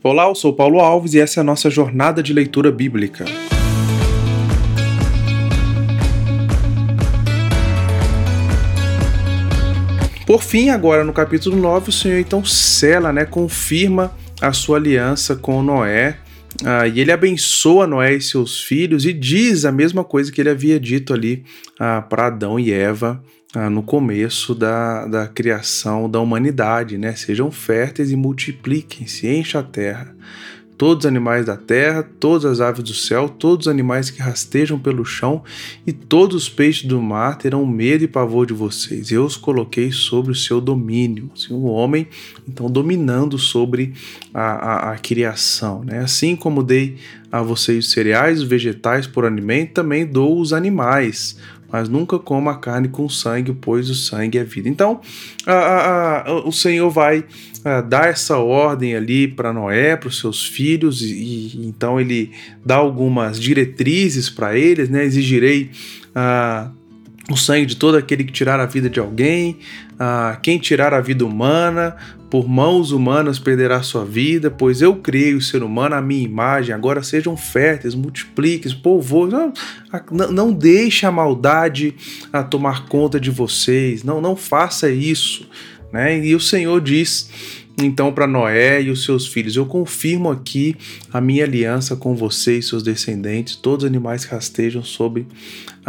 Olá, eu sou Paulo Alves e essa é a nossa jornada de leitura bíblica. Por fim, agora no capítulo 9, o Senhor então sela, né, confirma a sua aliança com Noé. Ah, e ele abençoa Noé e seus filhos e diz a mesma coisa que ele havia dito ali ah, para Adão e Eva ah, no começo da, da criação da humanidade, né? Sejam férteis e multipliquem-se, encha a terra. Todos os animais da terra, todas as aves do céu, todos os animais que rastejam pelo chão e todos os peixes do mar terão medo e pavor de vocês. Eu os coloquei sobre o seu domínio. Assim, o homem, então, dominando sobre a, a, a criação. Né? Assim como dei a vocês os cereais, os vegetais por alimento, também dou os animais mas nunca coma carne com sangue, pois o sangue é vida. Então, a, a, a, o Senhor vai dar essa ordem ali para Noé, para os seus filhos, e, e, então ele dá algumas diretrizes para eles, né? Exigirei o sangue de todo aquele que tirar a vida de alguém, quem tirar a vida humana, por mãos humanas perderá sua vida, pois eu criei o ser humano à minha imagem, agora sejam férteis, multipliquem, povoem, não, não, deixe a maldade a tomar conta de vocês, não, não faça isso, né? E o Senhor diz então para Noé e os seus filhos: Eu confirmo aqui a minha aliança com vocês, seus descendentes, todos os animais que rastejam sobre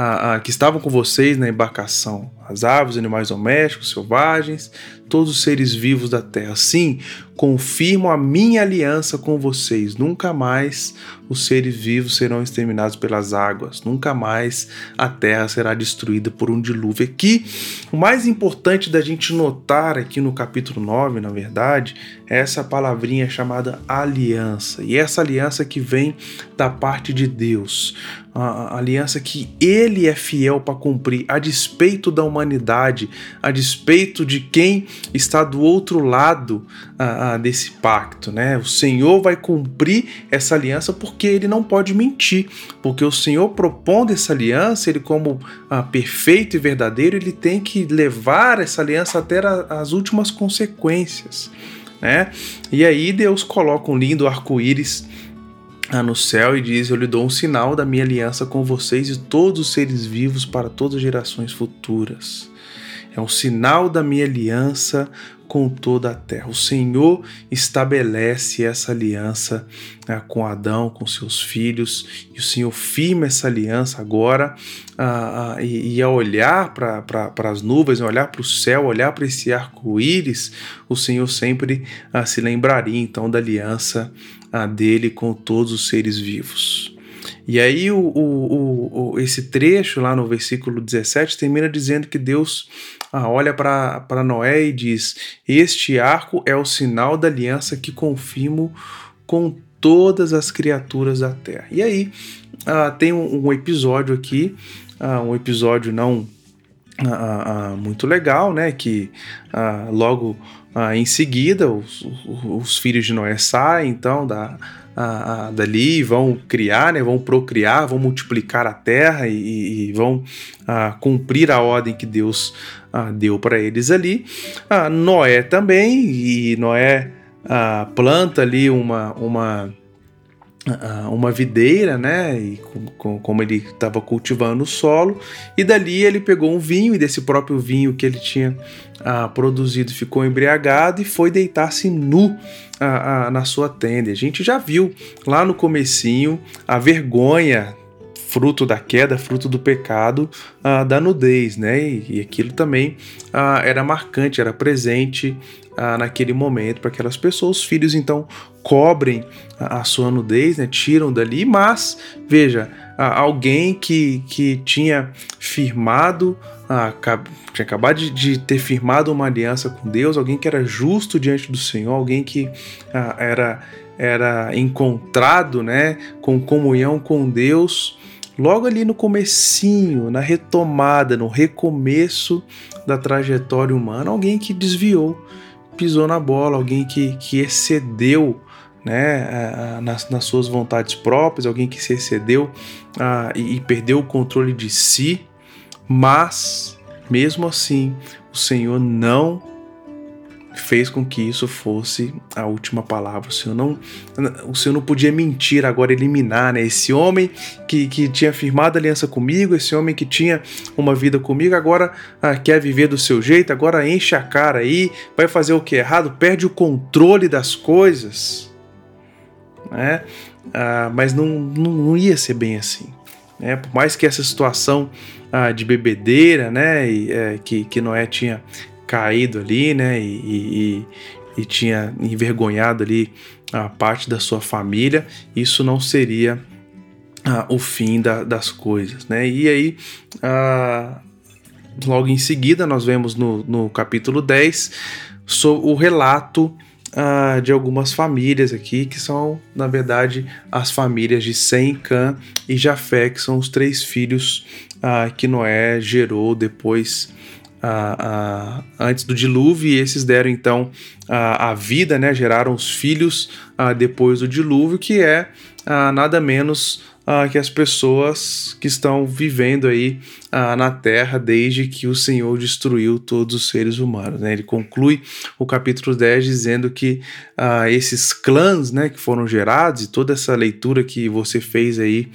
a, a, que estavam com vocês na embarcação, as aves, animais domésticos, selvagens, todos os seres vivos da terra. Sim, confirmo a minha aliança com vocês. Nunca mais os seres vivos serão exterminados pelas águas. Nunca mais a terra será destruída por um dilúvio. Aqui, o mais importante da gente notar aqui no capítulo 9, na verdade, é essa palavrinha chamada aliança. E essa aliança que vem da parte de Deus. A aliança que ele é fiel para cumprir, a despeito da humanidade, a despeito de quem está do outro lado uh, desse pacto, né? O Senhor vai cumprir essa aliança porque ele não pode mentir, porque o Senhor propondo essa aliança, ele como uh, perfeito e verdadeiro, ele tem que levar essa aliança até a, as últimas consequências, né? E aí Deus coloca um lindo arco-íris no céu e diz: Eu lhe dou um sinal da minha aliança com vocês e todos os seres vivos para todas as gerações futuras. É um sinal da minha aliança com toda a terra. O Senhor estabelece essa aliança né, com Adão, com seus filhos, e o Senhor firma essa aliança agora, ah, ah, e, e a olhar para as nuvens, olhar para o céu, olhar para esse arco-íris, o Senhor sempre ah, se lembraria então da aliança ah, dele com todos os seres vivos. E aí o, o, o, esse trecho lá no versículo 17 termina dizendo que Deus ah, olha para Noé e diz: Este arco é o sinal da aliança que confirmo com todas as criaturas da terra. E aí ah, tem um, um, episódio aqui, ah, um episódio não ah, ah, muito legal, né? Que logo em seguida os, os, filhos de Noé saem então da ah, ah, dali, vão criar, né, vão procriar, vão multiplicar a terra e, e vão ah, cumprir a ordem que Deus ah, deu para eles ali. Ah, Noé também, e Noé ah, planta ali uma, uma uma videira, né? E com, como ele estava cultivando o solo, e dali ele pegou um vinho, e desse próprio vinho que ele tinha ah, produzido ficou embriagado e foi deitar-se nu ah, ah, na sua tenda. A gente já viu lá no comecinho a vergonha fruto da queda, fruto do pecado, ah, da nudez, né? E, e aquilo também ah, era marcante, era presente ah, naquele momento para aquelas pessoas. Os filhos então cobrem a, a sua nudez, né? Tiram dali, mas veja, alguém que, que tinha firmado tinha acabado de, de, ter firmado uma aliança com Deus, alguém que era justo diante do Senhor, alguém que era, era encontrado né, com comunhão com Deus, logo ali no comecinho, na retomada, no recomeço da trajetória humana, alguém que desviou, pisou na bola, alguém que, que excedeu né, nas, nas, suas vontades próprias, alguém que se excedeu e, e perdeu o controle de si, mas mesmo assim o Senhor não fez com que isso fosse a última palavra. O Senhor não, o Senhor não podia mentir agora, eliminar, né? Esse homem que, que tinha firmado aliança comigo, esse homem que tinha uma vida comigo, agora ah, quer viver do seu jeito, agora enche a cara aí, vai fazer o que é errado, perde o controle das coisas, né? Ah, mas não, não, não, ia ser bem assim. Né? Por mais que essa situação ah, de bebedeira, né, e, é, que, que Noé tinha caído ali, né? E, e, e tinha envergonhado ali a parte da sua família, isso não seria ah, o fim da, das coisas, né? E aí, ah, logo em seguida, nós vemos no, no capítulo 10 so, o relato ah, de algumas famílias aqui, que são, na verdade, as famílias de Sem, Cã e Jafé, que são os três filhos ah, que Noé gerou depois a, a, antes do dilúvio, e esses deram então a, vida, né, geraram os filhos depois do dilúvio, que é nada menos que as pessoas que estão vivendo aí na Terra desde que o Senhor destruiu todos os seres humanos. Né? Ele conclui o capítulo 10 dizendo que esses clãs né, que foram gerados e toda essa leitura que você fez aí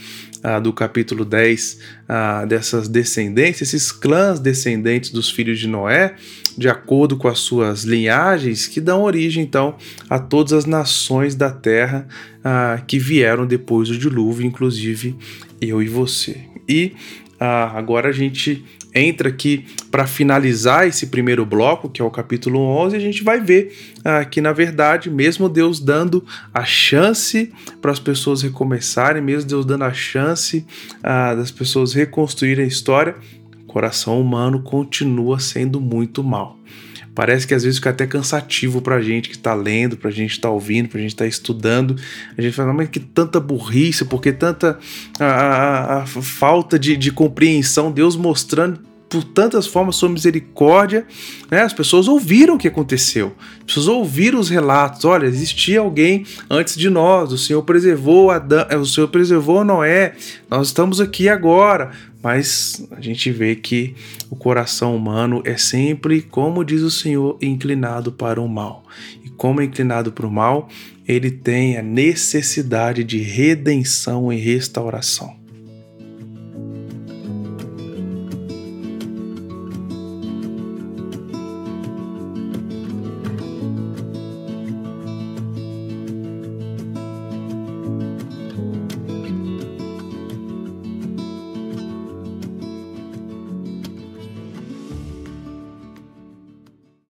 ah, do capítulo 10 ah, dessas descendências, esses clãs descendentes dos filhos de Noé, de acordo com as suas linhagens, que dão origem então a todas as nações da terra ah, que vieram depois do dilúvio, inclusive eu e você. E ah, agora a gente entra aqui para finalizar esse primeiro bloco, que é o capítulo 11, a gente vai ver ah, que, na verdade, mesmo Deus dando a chance para as pessoas recomeçarem, mesmo Deus dando a chance ah, das pessoas reconstruírem a história, coração humano continua sendo muito mal. Parece que às vezes fica até cansativo pra gente que tá lendo, pra gente tá ouvindo, pra gente tá estudando. A gente fala, mas que tanta burrice, porque tanta a, a, a falta de, de compreensão, Deus mostrando por tantas formas sua misericórdia. Né? As pessoas ouviram o que aconteceu, as pessoas ouviram os relatos. Olha, existia alguém antes de nós, o Senhor preservou Adão, o Senhor preservou Noé, nós estamos aqui agora mas a gente vê que o coração humano é sempre, como diz o Senhor, inclinado para o mal. E como é inclinado para o mal, ele tem a necessidade de redenção e restauração.